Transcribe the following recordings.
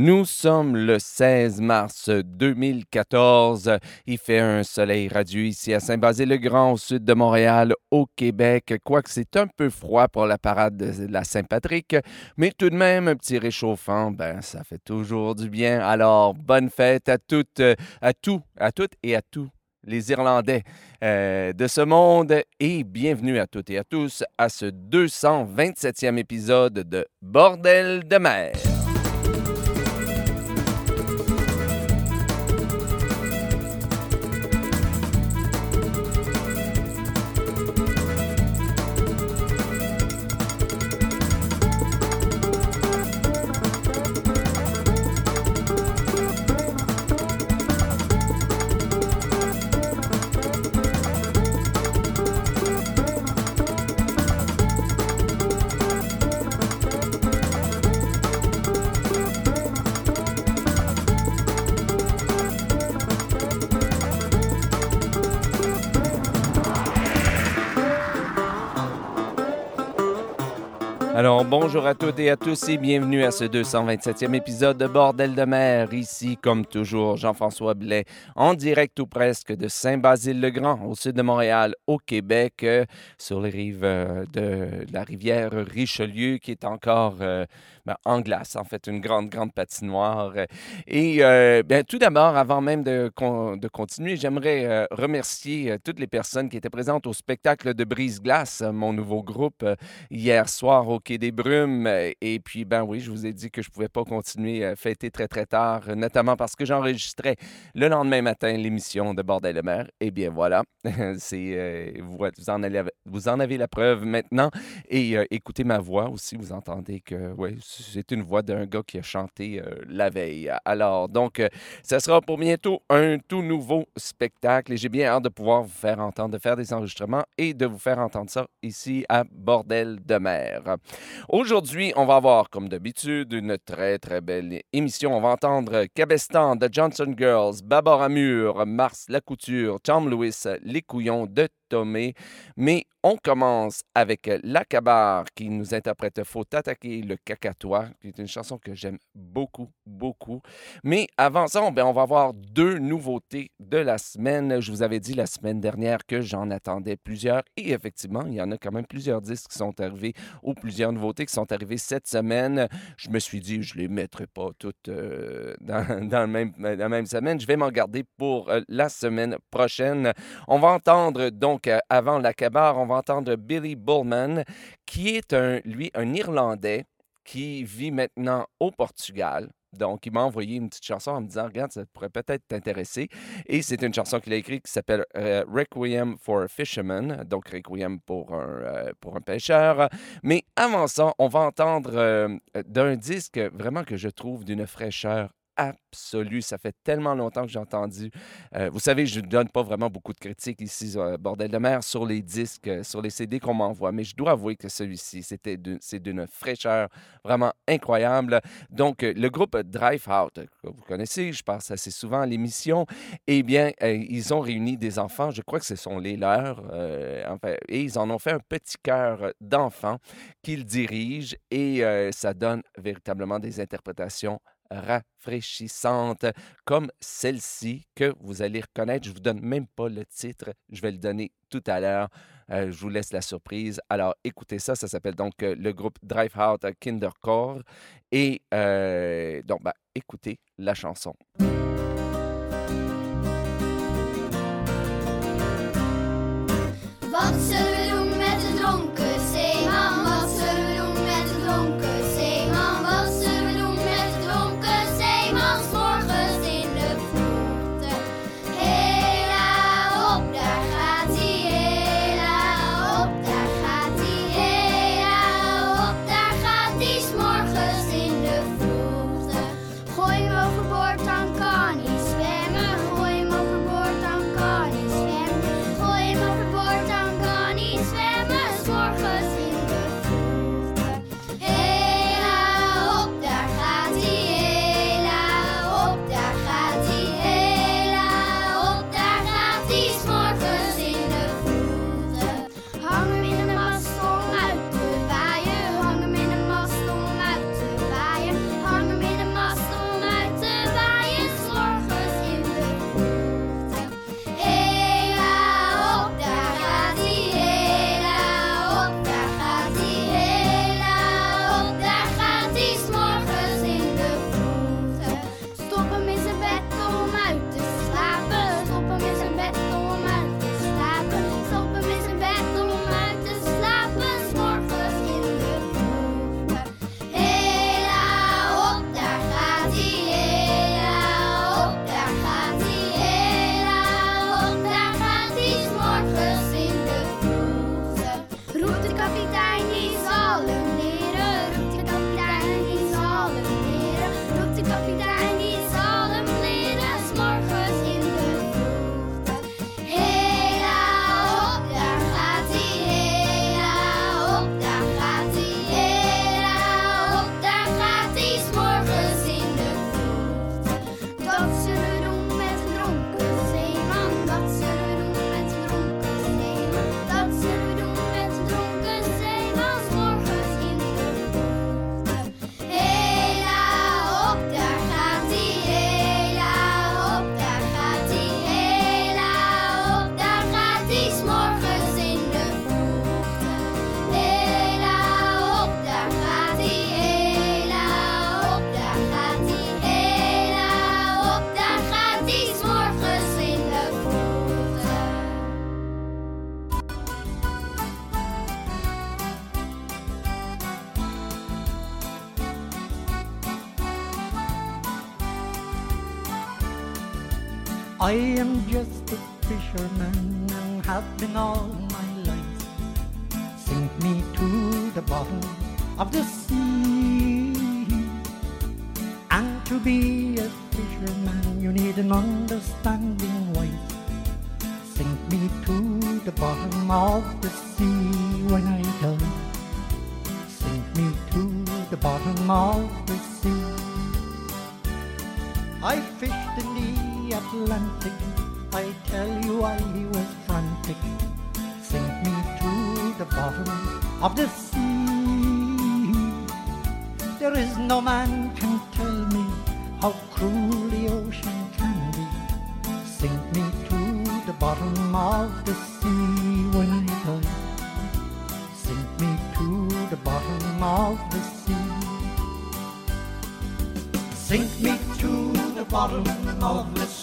Nous sommes le 16 mars 2014. Il fait un soleil radieux ici à Saint-Basile-le-Grand, au sud de Montréal, au Québec. Quoique c'est un peu froid pour la parade de la Saint-Patrick, mais tout de même un petit réchauffant, ben ça fait toujours du bien. Alors bonne fête à toutes, à tous, à toutes et à tous les Irlandais euh, de ce monde et bienvenue à toutes et à tous à ce 227e épisode de Bordel de mer. Bonjour à toutes et à tous et bienvenue à ce 227e épisode de Bordel de mer. Ici, comme toujours, Jean-François Blais, en direct ou presque de Saint-Basile-le-Grand, au sud de Montréal, au Québec, euh, sur les rives euh, de la rivière Richelieu, qui est encore euh, ben, en glace, en fait, une grande, grande patinoire. Et bien, tout d'abord, avant même de, de continuer, j'aimerais remercier toutes les personnes qui étaient présentes au spectacle de Brise-Glace, mon nouveau groupe, hier soir au Quai des Brumes. Et puis, ben oui, je vous ai dit que je ne pouvais pas continuer à fêter très, très tard, notamment parce que j'enregistrais le lendemain matin l'émission de Bordel de mer. Et bien voilà, vous, en avez, vous en avez la preuve maintenant. Et écoutez ma voix aussi, vous entendez que ouais, c'est une voix d'un gars qui a chanté la veille. Alors, donc, ça sera pour bientôt un tout nouveau spectacle. Et j'ai bien hâte de pouvoir vous faire entendre, de faire des enregistrements et de vous faire entendre ça ici à Bordel de mer. Aujourd'hui, on va avoir, comme d'habitude, une très, très belle émission. On va entendre Cabestan, The Johnson Girls, Baboramur, Mars Lacouture, Tom Lewis, Les Couillons de Tomé. Mais on commence avec L'Acabar qui nous interprète Faut attaquer le cacatois, qui est une chanson que j'aime beaucoup, beaucoup. Mais avant ça, on, ben, on va avoir deux nouveautés de la semaine. Je vous avais dit la semaine dernière que j'en attendais plusieurs. Et effectivement, il y en a quand même plusieurs disques qui sont arrivés ou plusieurs nouveautés qui sont arrivées cette semaine. Je me suis dit, je ne les mettrai pas toutes euh, dans, la même semaine. Je vais m'en garder pour euh, la semaine prochaine. On va entendre donc, euh, avant l'Acabar, on va entendre Billy Bullman, qui est lui un Irlandais qui vit maintenant au Portugal. Donc, il m'a envoyé une petite chanson en me disant Regarde, ça pourrait peut-être t'intéresser. Et c'est une chanson qu'il a écrite qui s'appelle euh, Requiem for a Fisherman, donc Requiem pour un, euh, pour un pêcheur. Mais avant ça, on va entendre d'un disque vraiment que je trouve d'une fraîcheur absolu. Ça fait tellement longtemps que j'ai entendu. Euh, vous savez, je ne donne pas vraiment beaucoup de critiques ici, euh, Bordel de mer, sur les disques, euh, sur les CD qu'on m'envoie, mais je dois avouer que celui-ci, c'était c'est d'une fraîcheur vraiment incroyable. Donc, le groupe Drive Out, que vous connaissez, je passe assez souvent à l'émission, eh bien, ils ont réuni des enfants, je crois que ce sont les leurs, et ils en ont fait un petit cœur d'enfants qu'ils dirigent, et ça donne véritablement des interprétations rafraîchissante comme celle-ci que vous allez reconnaître. Je ne vous donne même pas le titre, je vais le donner tout à l'heure. Euh, je vous laisse la surprise. Alors écoutez ça, ça s'appelle donc euh, le groupe Drive Out Kindercore. Et euh, donc, bah, écoutez la chanson. I am just a fisherman and have been all my life. Sink me to the bottom of the sea. And to be a fisherman, you need an understanding wife. Sink me to the bottom of the sea when I die. Sink me to the bottom of Atlantic. I tell you I was frantic. Sink me to the bottom of the sea. There is no man can tell me how cruel the ocean can be. Sink me to the bottom of the sea when I die. Sink me to the bottom of the sea. Sink me to the bottom of the sea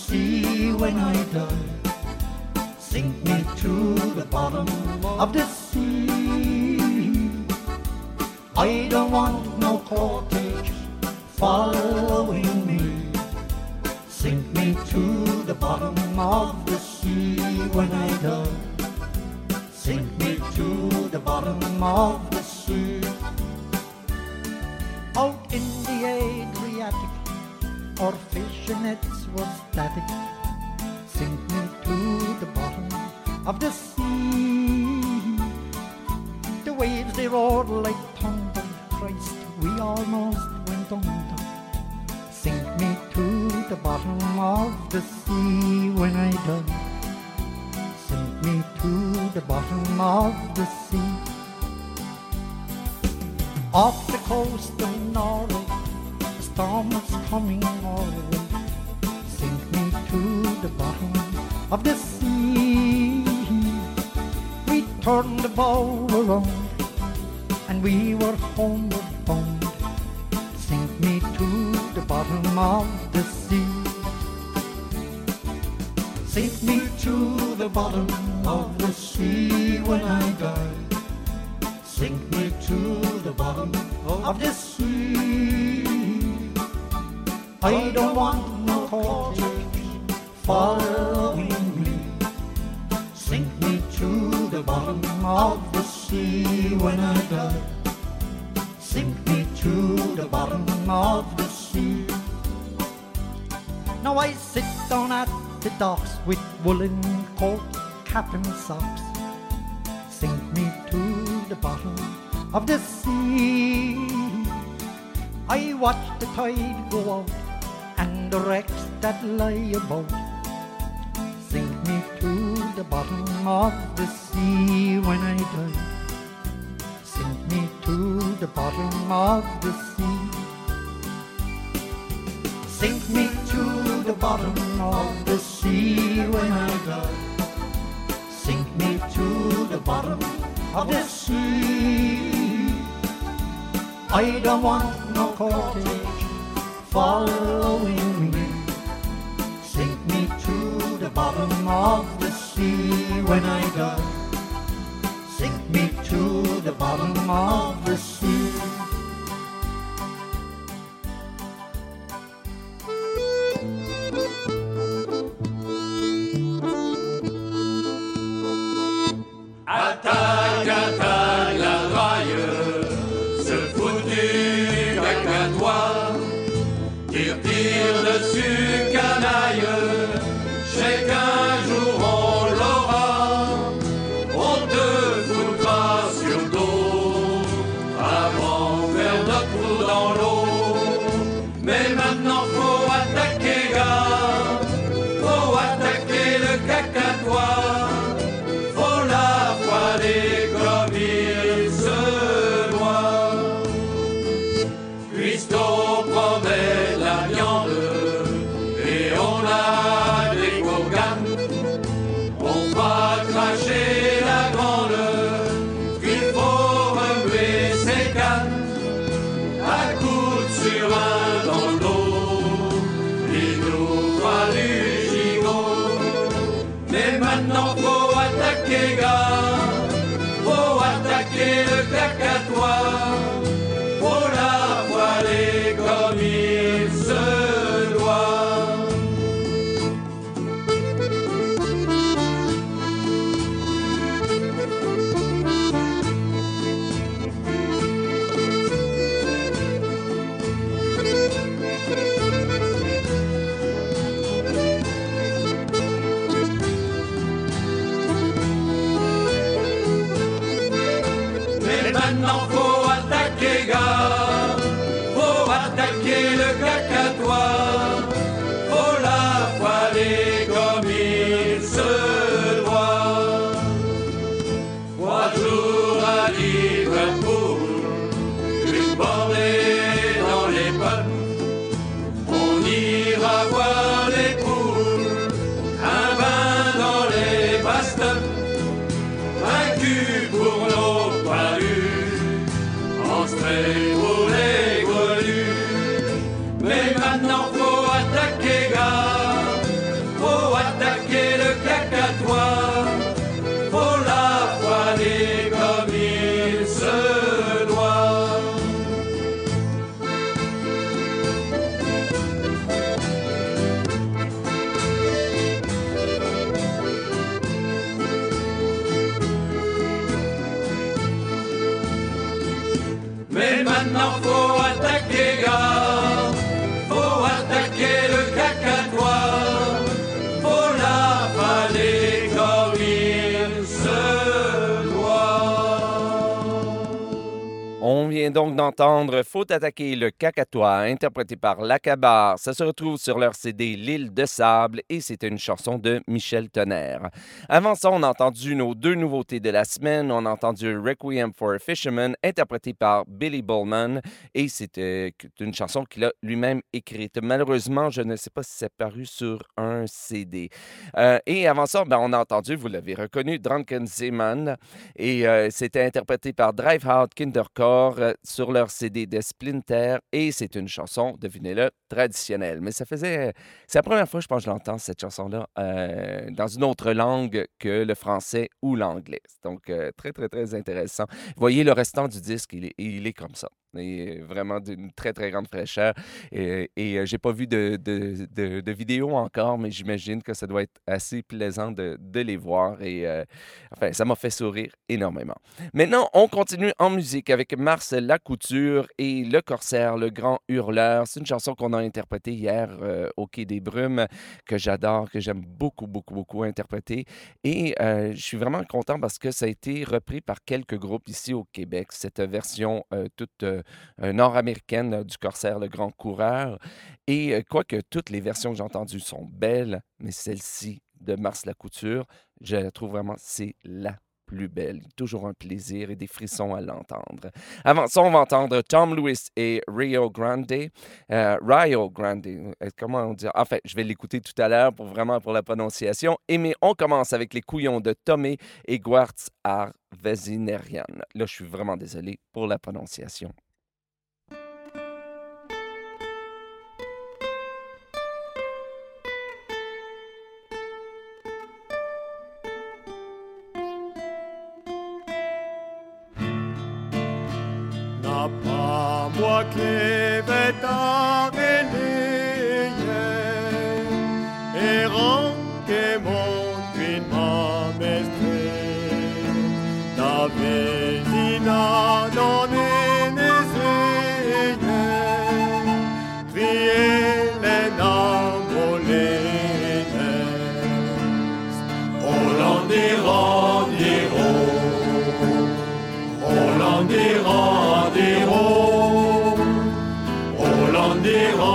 when I die. Sink me to the bottom of the sea. I don't want no cottage following me. Sink me to the bottom of the sea when I die. Sink me to the bottom of bottom of the sea when I die. Sink me to the bottom of the sea. Now I sit down at the docks with woolen coat, cap and socks. Sink me to the bottom of the sea. I watch the tide go out and the wrecks that lie about. The bottom of the sea when I die. Sink me to the bottom of the sea. Sink me to the bottom of the sea when I die. Sink me to the bottom of the sea. I don't want no cottage following bottom of the sea when I die. Sink me to the bottom of the sea. Vient donc d'entendre Faut attaquer le cacatois, interprété par Lacabar. Ça se retrouve sur leur CD L'île de sable et c'était une chanson de Michel Tonnerre. Avant ça, on a entendu nos deux nouveautés de la semaine. On a entendu Requiem for a Fisherman, interprété par Billy Bowman et c'était une chanson qu'il a lui-même écrite. Malheureusement, je ne sais pas si c'est paru sur un CD. Euh, et avant ça, ben, on a entendu, vous l'avez reconnu, Drunken Seaman et euh, c'était interprété par Driveout Kindercore euh, sur leur CD de Splinter et c'est une chanson, devinez-le, traditionnelle. Mais ça faisait... C'est la première fois, je pense, que je l'entends, cette chanson-là, euh, dans une autre langue que le français ou l'anglais. Donc, euh, très, très, très intéressant. Voyez, le restant du disque, il est comme ça. Et vraiment d'une très, très grande fraîcheur. Et, et euh, j'ai pas vu de, de, vidéo encore, mais j'imagine que ça doit être assez plaisant de, les voir. Et euh, enfin, ça m'a fait sourire énormément. Maintenant, on continue en musique avec Mars Lacouture et Le Corsaire, le grand hurleur. C'est une chanson qu'on a interprétée hier euh, au Quai des Brumes, que j'adore, que j'aime beaucoup, beaucoup, beaucoup interpréter. Et je suis vraiment content parce que ça a été repris par quelques groupes ici au Québec, cette version toute nord-américaine euh, du Corsaire, le grand coureur. Et euh, quoique toutes les versions que j'ai entendues sont belles, mais celle-ci de Mars Lacouture, je la trouve vraiment, c'est la plus belle. Toujours un plaisir et des frissons à l'entendre. Avant ça, on va entendre Tom Lewis et Rio Grande. Euh, Rio Grande, comment on dit? En fait, je vais l'écouter tout à l'heure pour vraiment pour la prononciation. Et mais on commence avec les couillons de Tomé et Guartz Arvesinerian. Là, je suis vraiment désolé pour la prononciation. des rangs.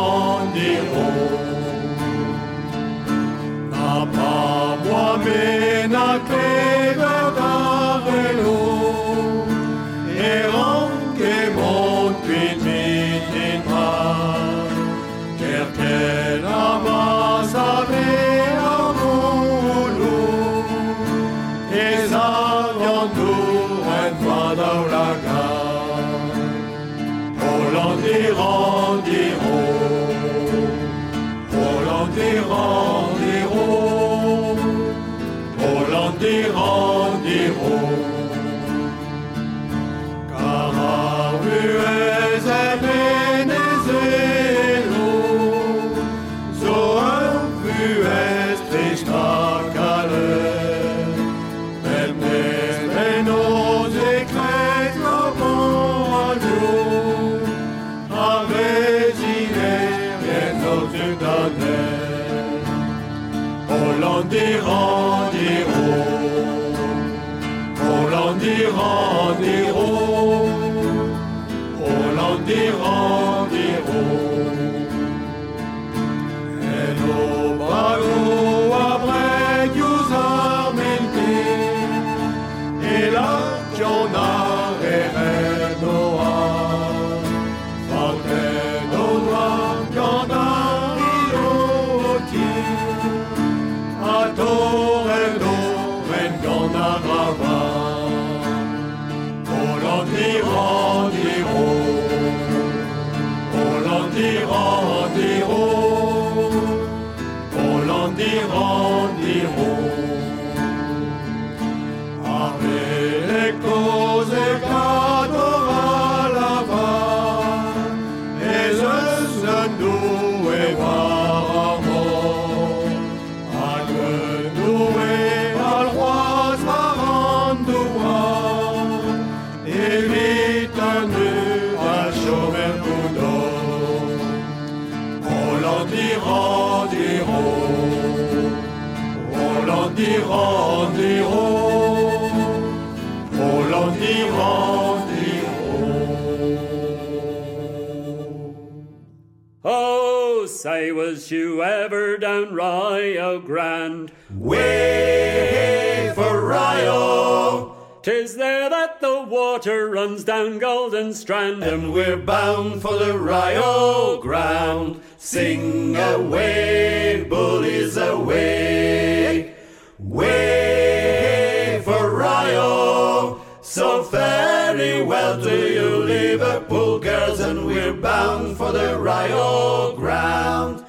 Was you ever down Rio Grande? Way for Rio, Tis there that the water runs down Golden Strand, and we're bound for the Rio ground. Sing away, bullies away, way for Rio. So very well to you, Liverpool girls, and we're bound for the Rio ground.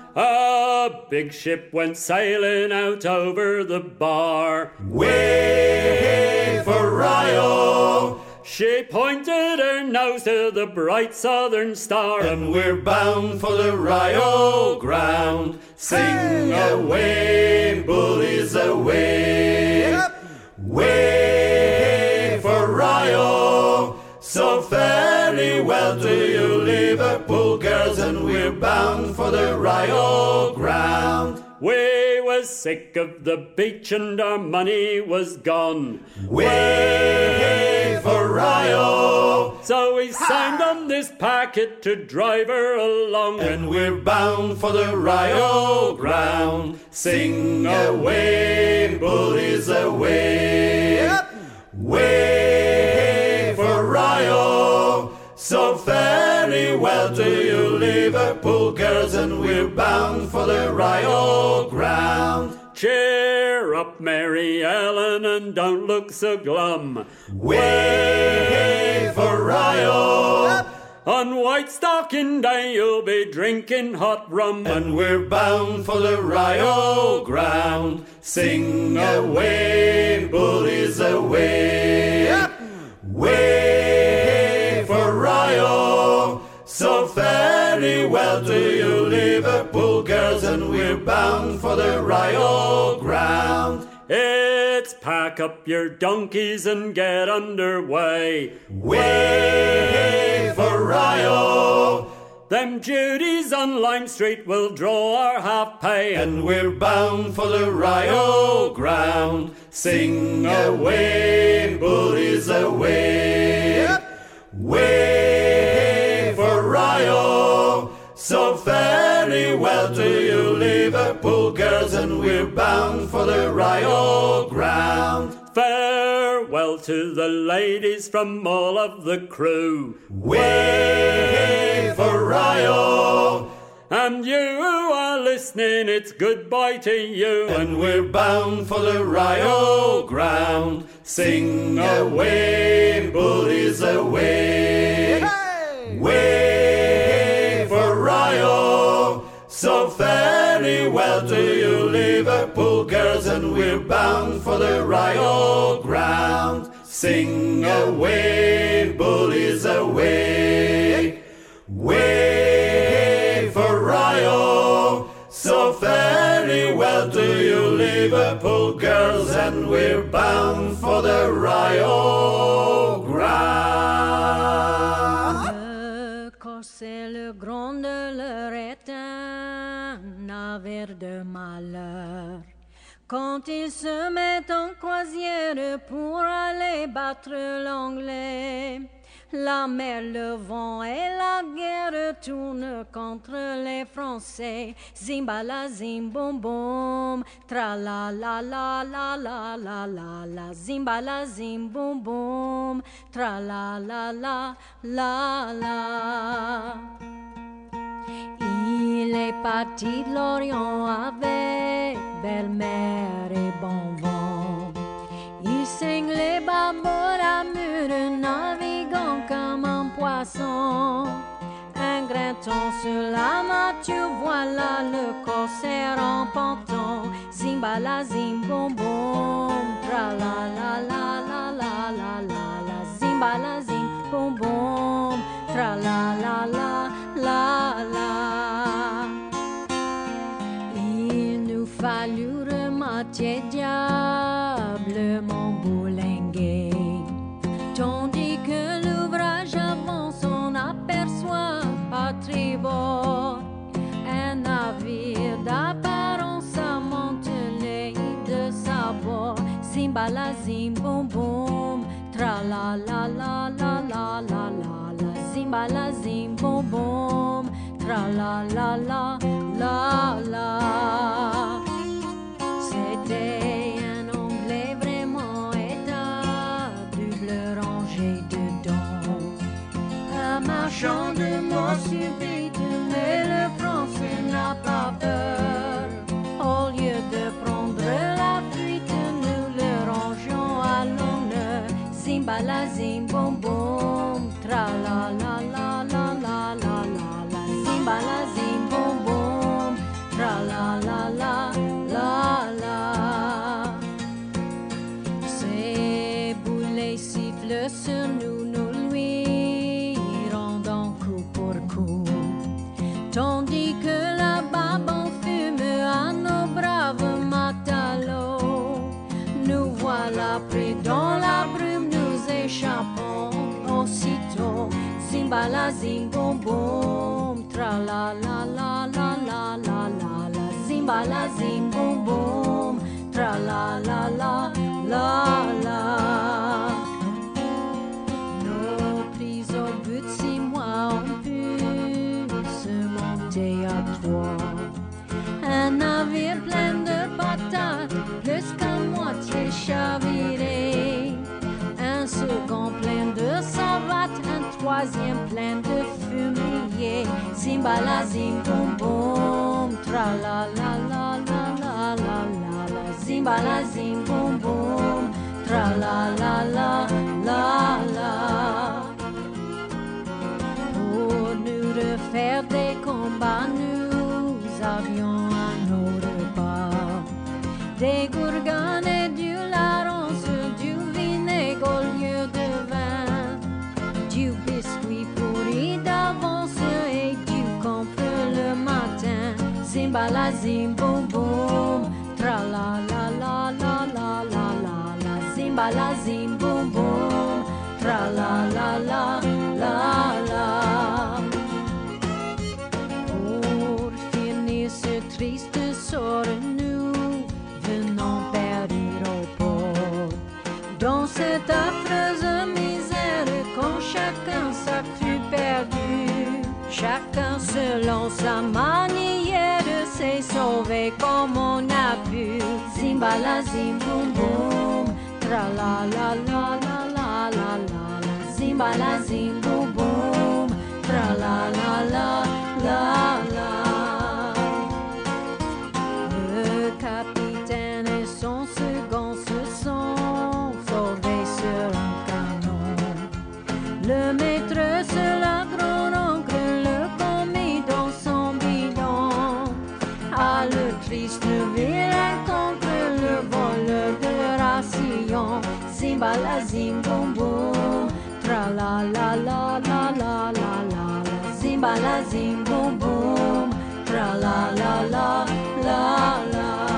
Big ship went sailing out over the bar. Way for Rio, She pointed her nose to the bright southern star, and we're bound for the Rio ground. Sing away, bullies away, way for Rio. So very well to you, Liverpool girls, and we're bound for the Rio ground. we was sick of the beach and our money was gone. Way for Rio, So we signed on this packet to drive her along. and we're bound for the Rio ground. Sing away, bullies away, way So very well to you, Liverpool girls, and we're bound for the Rio ground. Cheer up, Mary Ellen, and don't look so glum. Way for Rio, On White Stocking Day, you'll be drinking hot rum. and we're bound for the Rio ground. Sing away, bullies away, way very well to you, Liverpool girls, and we're bound for the Rio ground. It's pack up your donkeys and get underway. Way for Rio, Them Judies on Lime Street will draw our half pay. and we're bound for the Rio ground. Sing away, bullies away, way for Rio. So very well to you, Liverpool girls, and we're bound for the Rio ground. Farewell to the ladies from all of the crew. Way for Rio, And you who are listening, it's goodbye to you. and we're bound for the Rio ground. Sing away, bullies away, way for Rio. So very well to you, Liverpool girls, and we're bound for the Rio ground. Sing away, bullies away, way for Rio. So very well to you, Liverpool girls, and we're bound for the Rio malheur. Quand ils se mettent en croisière pour aller battre l'anglais, la mer, le vent et la guerre tournent contre les Français. Zimbala, zim, boum, boum, tra la la la la la la la la. Boum, tra la la la la la. Il est parti de l'Orient avec belle-mère et bon vent. Il saigne les babords à mur, naviguant comme un poisson. Un gratton sur la mâture, voilà le corsaire en panton. Zimbala, zim, boum, boum, tra la la la la la la la la. Zimbala, zim, tra la la la il nous fallut remarquer diable mon tandis que l'ouvrage avance, on aperçoit par tribord un navire d'apparence amontelé de sabots. Simbala, zim, boum, boum, tra la la la la la zim boom boom, tra la la la la la. C'était un anglais vraiment état, double rangée dedans. Un marchand de mots subite, mais le français n'a pas peur. Au lieu de prendre la fuite, nous le rangeons à l'honneur. Zimba Zimba la zim boum boum, tra la la la la la la la la. Zimba la boum, tra la la la la la. Troisième plein de fumier. Zimba la zim boum boum, tra la la la la la la la la. Zimba la zim boum boum, tra la la la la la. Pour nous refaire des combats, nous avions à nos repas des la la la la la. Pour finir ce triste sort, nous venons périr au port. Dans cette affreuse misère, quand chacun s'a cru perdu, chacun selon sa manière s'est sauvé comme on a pu. Zimba la zim boum boum, tra la la la la la la la tra la la la la la. Le capitaine et son second se sont sauvés sur un canon. Le maître se la grand-oncle le commis dans son bidon. À le triste vilain contre le voleur de ration. Zimba la zim boum, la la la la la la la la. Zimba la zim boum boum, tra la la la la la.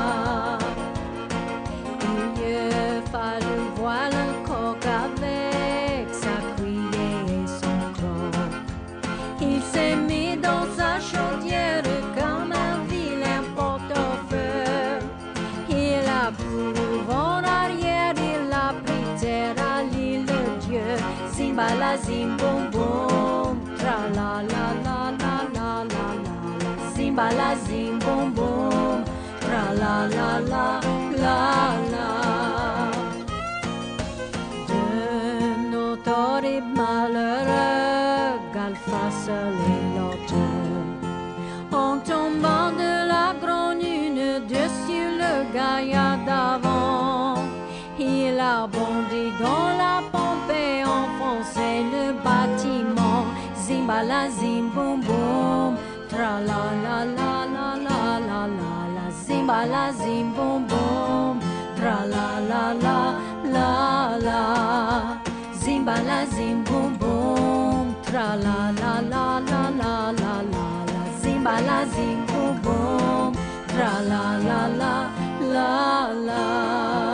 En tombant de la lune dessus le gaillard d'avant, il a bondi dans la pompe et enfoncé le bâtiment. Zimba la zim boum boum, tra la la la la la la la la. Zim tra la la la la la. Zim tra la la la la la la la la. Zimba la zim boum boum, tra la la la la la.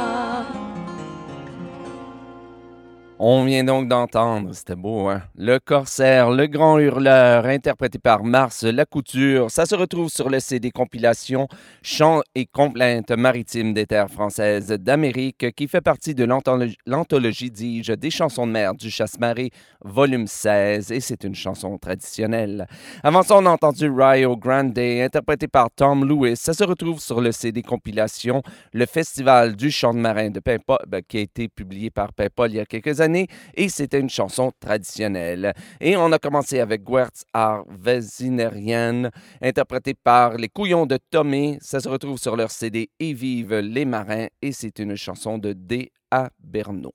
On vient donc d'entendre, c'était beau, hein? Le Corsaire, le Grand Hurleur, interprété par Mars La Couture. Ça se retrouve sur le CD compilation Chants et complaintes maritimes des terres françaises d'Amérique, qui fait partie de l'anthologie, dis-je, des chansons de mer du Chasse-Marée, volume 16, et c'est une chanson traditionnelle. Avant ça, on a entendu Rio Grande, interprété par Tom Lewis. Ça se retrouve sur le CD compilation Le Festival du chant de marin de Paimpol, ben, qui a été publié par Paimpol il y a quelques années et c'était une chanson traditionnelle. Et on a commencé avec Guertz Art Vesinerian, interprété par les Couillons de Tomé. Ça se retrouve sur leur CD Et vive les marins et c'est une chanson de D à Berno.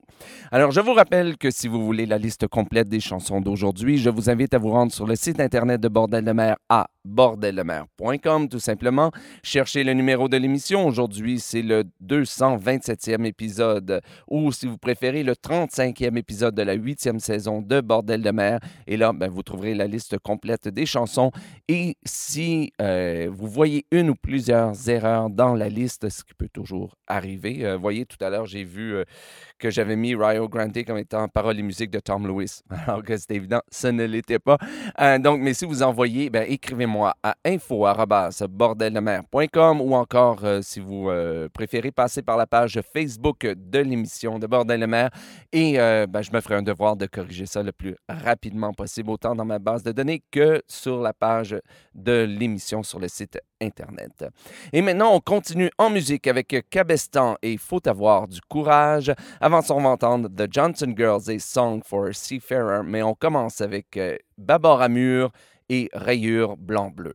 Alors, je vous rappelle que si vous voulez la liste complète des chansons d'aujourd'hui, je vous invite à vous rendre sur le site internet de Bordel de mer à bordeldemer.com, tout simplement. Cherchez le numéro de l'émission. Aujourd'hui, c'est le 227e épisode, ou si vous préférez, le 35e épisode de la 8e saison de Bordel de mer. Et là, ben, vous trouverez la liste complète des chansons. Et si euh, vous voyez une ou plusieurs erreurs dans la liste, ce qui peut toujours arriver, euh, voyez, tout à l'heure, j'ai vu... Euh, que j'avais mis Rio Grande comme étant parole et musique de Tom Lewis. Alors que c'est évident, ce ne l'était pas. Euh, donc, mais si vous envoyez, ben, écrivez-moi à info.bordeldemer.com ou encore, euh, si vous euh, préférez, passer par la page Facebook de l'émission de Bordel et ben, je me ferai un devoir de corriger ça le plus rapidement possible, autant dans ma base de données que sur la page de l'émission sur le site Internet. Et maintenant, on continue en musique avec Cabestan et Faut avoir du courage. Avant ça, on entendre The Johnson Girls et Song for a Seafarer, mais on commence avec euh, à et Rayure blanc-bleu.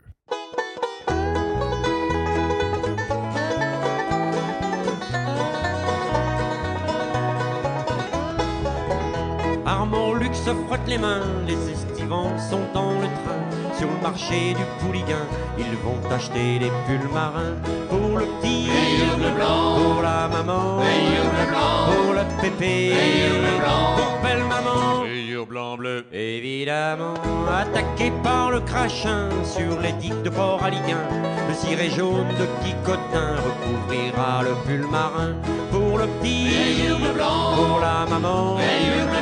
Armand Luxe frotte les mains, les estivants sont dans le train sur le marché du Pouliguen. Ils vont acheter des pulls marins pour le petit, blanc, pour la maman, blanc, pour le pépé, blanc, pour belle maman. blanc bleu. Évidemment, attaqué par le crachin sur les digues de port aliguin, le ciré jaune de Quicotin recouvrira le pull marin pour le petit, blanc, pour la maman,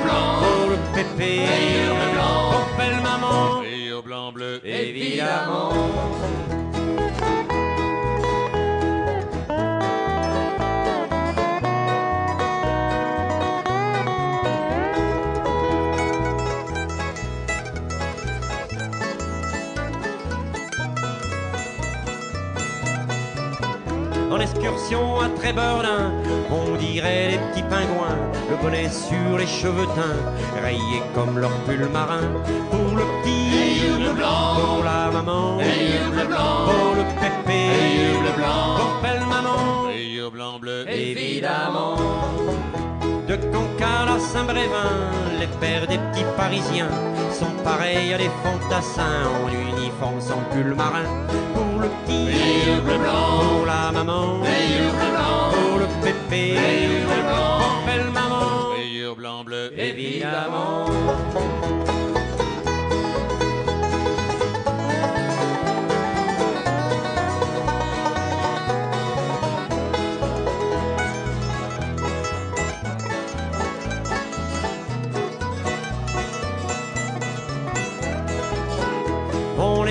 blanc, pour le pépé, blanc, pour belle maman Évidemment. En excursion à Tréberlin, on dirait les petits pingouins, le bonnet sur les cheveux teints, rayés comme leur pull marin, pour le petit, bleu blanc, pour la maman, bleu blanc, pour le pépé, bleu blanc, pour belle maman, blanc bleu. évidemment. De Cancale à Saint-Brévin, les pères des petits Parisiens sont pareils à des fantassins en uniforme sans pull marin. Pour le petit, bleu blanc, pour la maman, bleu blanc, pour le pépé, bleu blanc, pour belle maman, rayure blanc bleu. évidemment.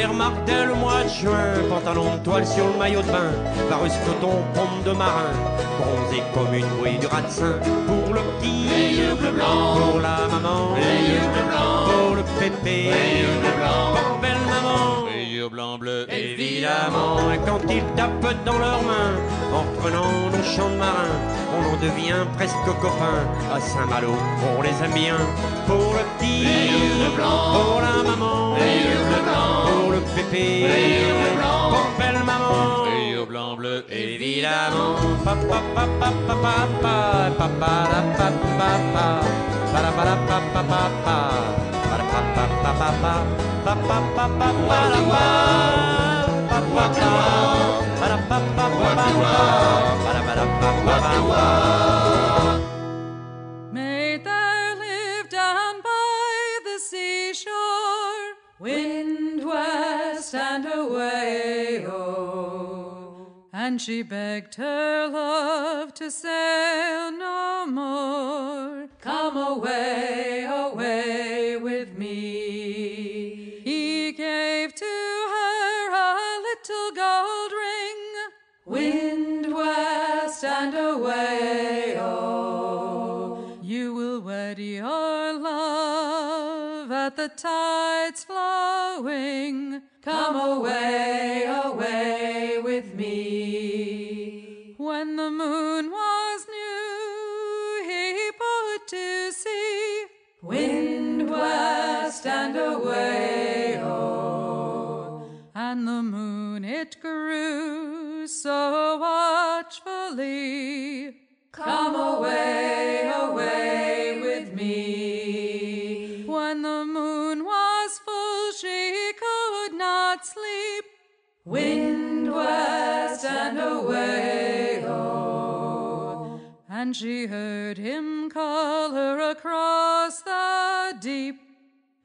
Les remarque dès le mois de juin, pantalon de toile sur le maillot de bain, varus coton, pompe de marin, bronzé comme une bouée du ratsin. Pour le petit, bleu blanc, pour la maman, bleu blanc, pour le pépé, bleu blanc, pour belle maman. rayure blanc bleu. Évidemment, quand ils tapent dans leurs mains, en reprenant nos chants de marins, on en devient presque copains. À Saint-Malo, on les aime bien. Pour le petit, pour la maman, pour blanc bleu. Évidemment, papa papa papa papa papa la papa papa para para papa papa papa papa papa papa papa papa papa papa papa papa papa May there live down by the seashore, west and away, oh, And she begged her love to sail no more. Come away, away with me. He gave to her a little gold ring. Wind west and away, oh. You will wed your love at the tides flowing. Come away, away with me. When the moon was new, he put to sea. Wind west and away, oh. And the moon it grew so watchfully. And she heard him call her across the deep.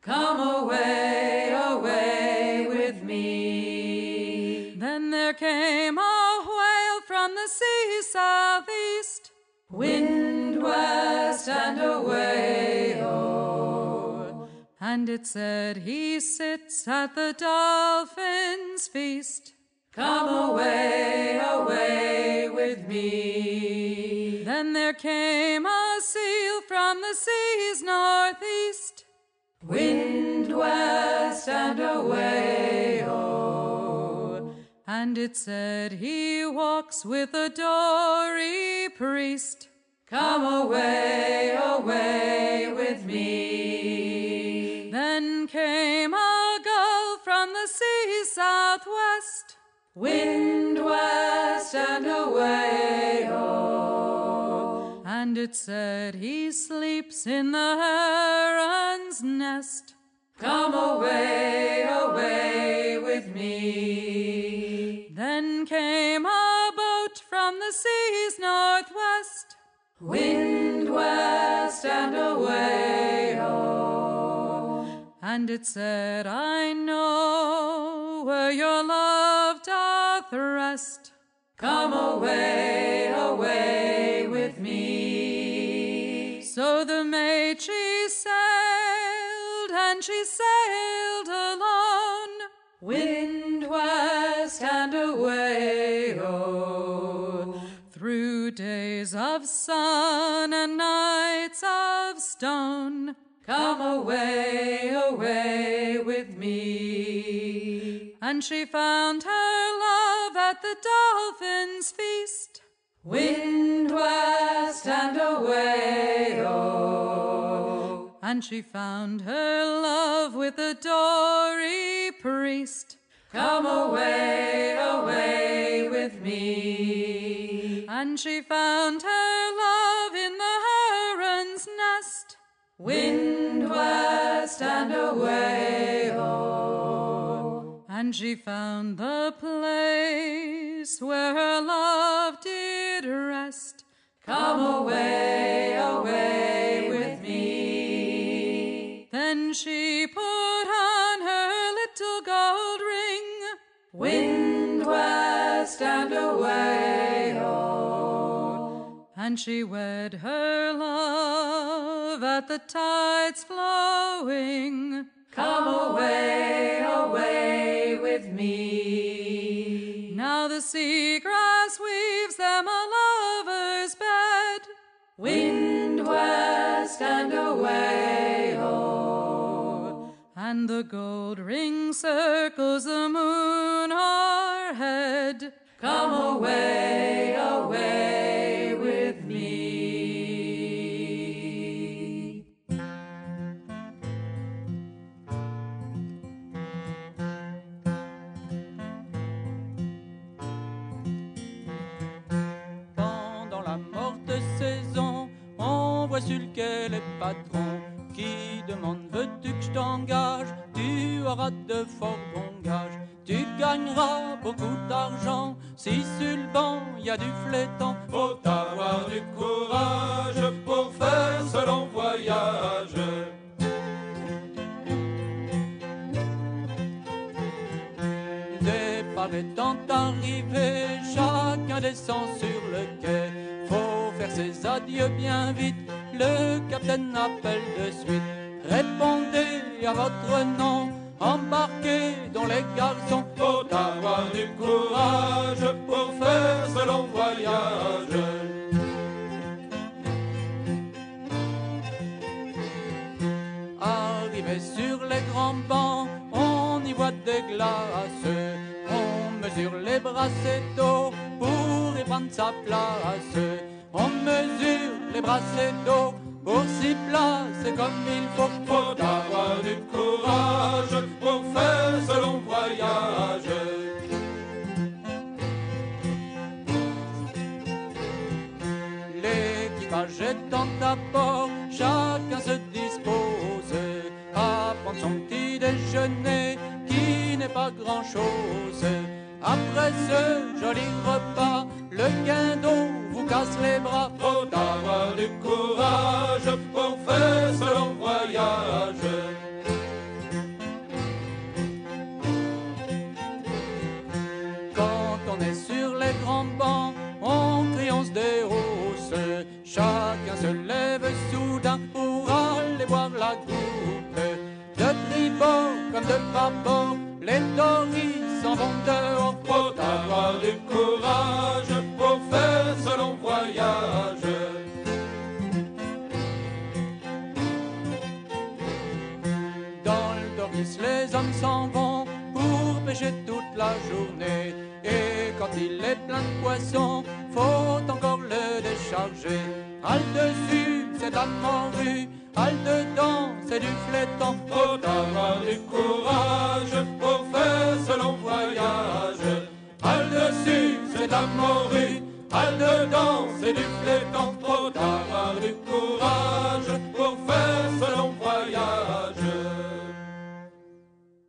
Come away, away with me. Then there came a whale from the sea southeast. Wind west and away, oh. And it said, He sits at the dolphin's feast. Come away, away with me. Then there came a seal from the sea's northeast. Wind west and away, oh. And it said, He walks with a dory priest. Come away, away with me. Then came a gull from the sea southwest. Wind west and away, oh. And it said, He sleeps in the heron's nest. Come away, away with me. Then came a boat from the sea's northwest. Wind west and away, oh. And it said, I know where your love doth rest. Come away, away with me. So the maid she sailed, and she sailed alone. Wind west and away, oh. Through days of sun and nights of stone. Come away, away with me. And she found her love at the dolphin's feast. Wind west and away, oh. And she found her love with a dory priest. Come away, away with me. And she found her love in the heron's nest. Wind west and away, oh. And she found the place where her love did rest. Come away, away with me. Then she put on her little gold ring. Wind west and away, oh. And she wed her love at the tides flowing. Come away, away with me. Now the seagrass weaves them a lover's bed. Wind west and away, oh. And the gold ring circles the moon o'erhead. Come away, away demande veux-tu que je t'engage? Tu auras de fort bons gages. Tu gagneras beaucoup d'argent si sur le banc y a du flétan. Faut avoir du courage pour faire ce long voyage. Départ étant arrivé, chaque descend sur le quai. Faut faire ses adieux bien vite, le capitaine appelle de suite. Répondez à votre nom, embarquez dans les garçons. Faut avoir du courage pour faire ce long voyage. Arrivé sur les grands bancs, on y voit des glaces. On mesure les brassées d'eau pour y prendre sa place. On mesure les brassées d'eau pour s'y placer comme il faut. Faut avoir du courage pour faire ce long voyage. L'équipage étant à bord, chacun se dispose à prendre son petit déjeuner qui n'est pas grand chose. Après ce joli repas, le guindon casse les bras. Faut avoir du courage pour faire ce long voyage. Quand on est sur les grands bancs, on crie, on se déhausse. Chacun se lève soudain pour aller boire la coupe. De tribord comme de bâbord, les tories s'en vont dehors. Faut avoir du courage faire ce long voyage. Dans le Doris, les hommes s'en vont pour pêcher toute la journée. Et quand il est plein de poissons, faut encore le décharger. Al dessus, c'est de la. Al dedans, c'est du flétan. Faut avoir du courage pour faire ce long voyage. Al dessus, c'est de la. Dedans, c'est du flétan. Faut avoir du courage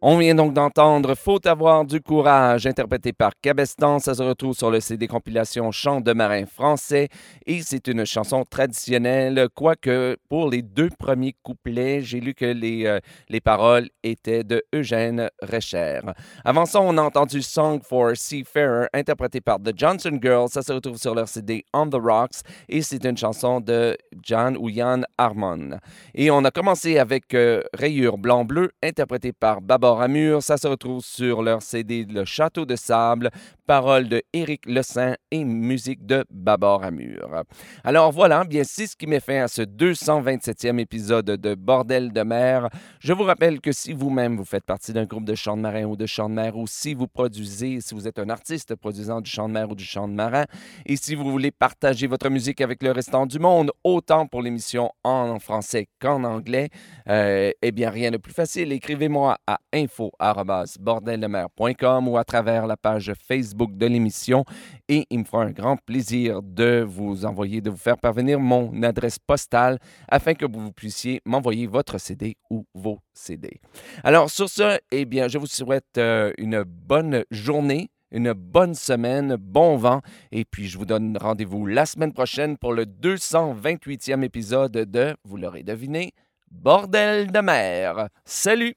On vient donc d'entendre Faut avoir du courage, interprété par Cabestan. Ça se retrouve sur le CD compilation Chants de marins français et c'est une chanson traditionnelle, quoique pour les deux premiers couplets, j'ai lu que les, euh, les paroles étaient de Eugène Recher. Avant ça, on a entendu Song for Seafarer, interprété par The Johnson Girls. Ça se retrouve sur leur CD On the Rocks et c'est une chanson de Jan ou Jan Harmon. Et on a commencé avec euh, Rayure blanc-bleu, interprété par Babar Amur. Ça se retrouve sur leur CD Le Château de Sable, paroles de Éric Le Saint et musique de Babar Amur. Alors voilà, bien c'est ce qui met fin à ce 227e épisode de Bordel de mer. Je vous rappelle que si vous-même vous faites partie d'un groupe de chant de marin ou de chant de mer, ou si vous produisez, si vous êtes un artiste produisant du chant de mer ou du chant de marin, et si vous voulez partager votre musique avec le restant du monde, autant pour l'émission en français qu'en anglais, euh, eh bien rien de plus facile. Écrivez-moi à info@bordeldemer.com ou à travers la page Facebook de l'émission et il me fera un grand plaisir de vous envoyer, de vous faire parvenir mon adresse postale afin que vous puissiez m'envoyer votre CD ou vos CD. Alors sur ce, eh bien, je vous souhaite euh, une bonne journée. Une bonne semaine, bon vent, et puis je vous donne rendez-vous la semaine prochaine pour le 228e épisode de, vous l'aurez deviné, Bordel de mer. Salut!